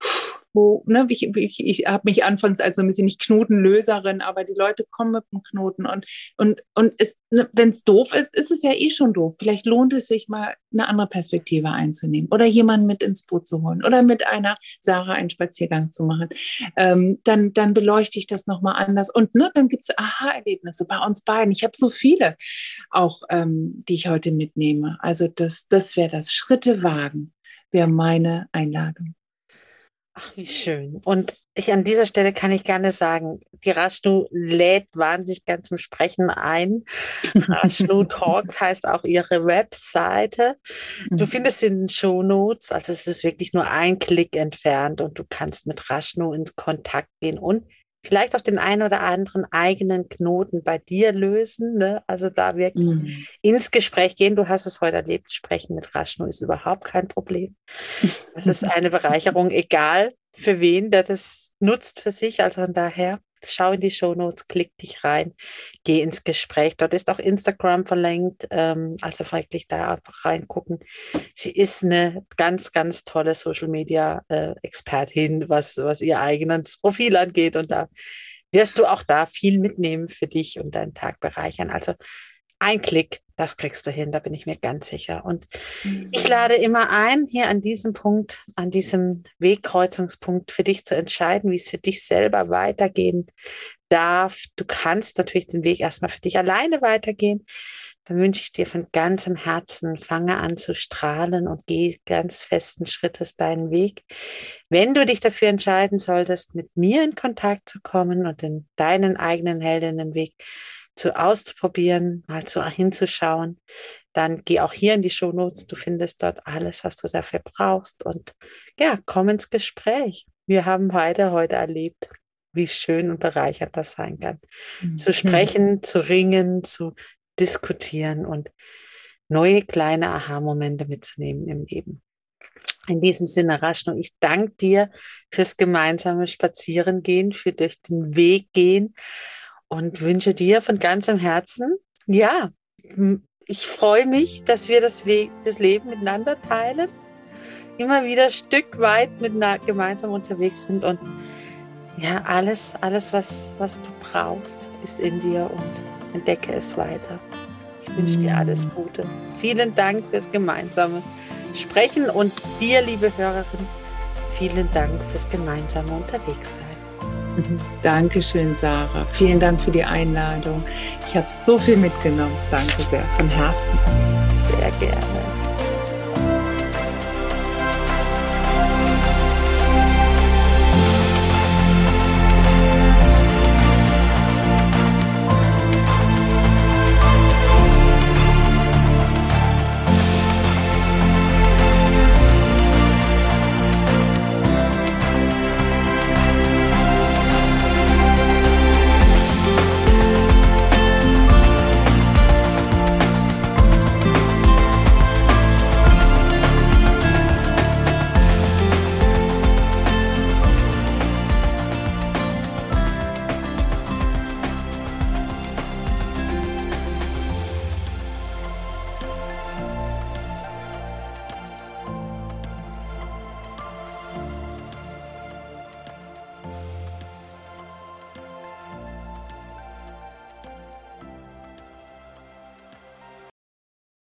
pff, wo, ne, ich, ich, ich habe mich anfangs als so ein bisschen nicht Knotenlöserin, aber die Leute kommen mit dem Knoten und, und, und ne, wenn es doof ist, ist es ja eh schon doof. Vielleicht lohnt es sich mal eine andere Perspektive einzunehmen oder jemanden mit ins Boot zu holen oder mit einer Sarah einen Spaziergang zu machen. Ähm, dann, dann beleuchte ich das nochmal anders und ne, dann gibt es Aha-Erlebnisse bei uns beiden. Ich habe so viele auch, ähm, die ich heute mitnehme. Also das, das wäre das Schritte wagen, wäre meine Einladung. Ach, wie schön. Und ich an dieser Stelle kann ich gerne sagen, die Rashnu lädt wahnsinnig gern zum Sprechen ein. Rashnu Talk heißt auch ihre Webseite. Du mhm. findest sie in den Show Notes, also es ist wirklich nur ein Klick entfernt und du kannst mit Rashnu ins Kontakt gehen und vielleicht auch den einen oder anderen eigenen Knoten bei dir lösen. Ne? Also da wirklich mhm. ins Gespräch gehen. Du hast es heute erlebt, sprechen mit Raschno ist überhaupt kein Problem. Das ist eine Bereicherung, egal für wen, der das nutzt für sich. Also von daher schau in die Show Notes, klick dich rein, geh ins Gespräch. Dort ist auch Instagram verlinkt, ähm, also wirklich da einfach reingucken. Sie ist eine ganz, ganz tolle Social Media äh, Expertin, was, was ihr eigenes Profil angeht. Und da wirst du auch da viel mitnehmen für dich und deinen Tag bereichern. Also ein Klick, das kriegst du hin, da bin ich mir ganz sicher. Und ich lade immer ein, hier an diesem Punkt, an diesem Wegkreuzungspunkt für dich zu entscheiden, wie es für dich selber weitergehen darf. Du kannst natürlich den Weg erstmal für dich alleine weitergehen. Dann wünsche ich dir von ganzem Herzen, fange an zu strahlen und geh ganz festen Schrittes deinen Weg. Wenn du dich dafür entscheiden solltest, mit mir in Kontakt zu kommen und in deinen eigenen Heldinnenweg zu auszuprobieren, mal zu hinzuschauen, dann geh auch hier in die Shownotes. Du findest dort alles, was du dafür brauchst. Und ja, komm ins Gespräch. Wir haben beide heute erlebt, wie schön und bereichernd das sein kann. Mhm. Zu sprechen, zu ringen, zu diskutieren und neue kleine Aha-Momente mitzunehmen im Leben. In diesem Sinne, Raschno, ich danke dir fürs gemeinsame Spazierengehen, für durch den Weg gehen und wünsche dir von ganzem Herzen, ja, ich freue mich, dass wir das, We das Leben miteinander teilen, immer wieder Stück weit mit gemeinsam unterwegs sind und ja, alles, alles, was, was du brauchst, ist in dir und entdecke es weiter. Ich wünsche dir alles mm. Gute. Vielen Dank fürs gemeinsame Sprechen und dir, liebe Hörerin, vielen Dank fürs gemeinsame Unterwegssein. Dankeschön, Sarah. Vielen Dank für die Einladung. Ich habe so viel mitgenommen. Danke sehr von Herzen. Sehr gerne.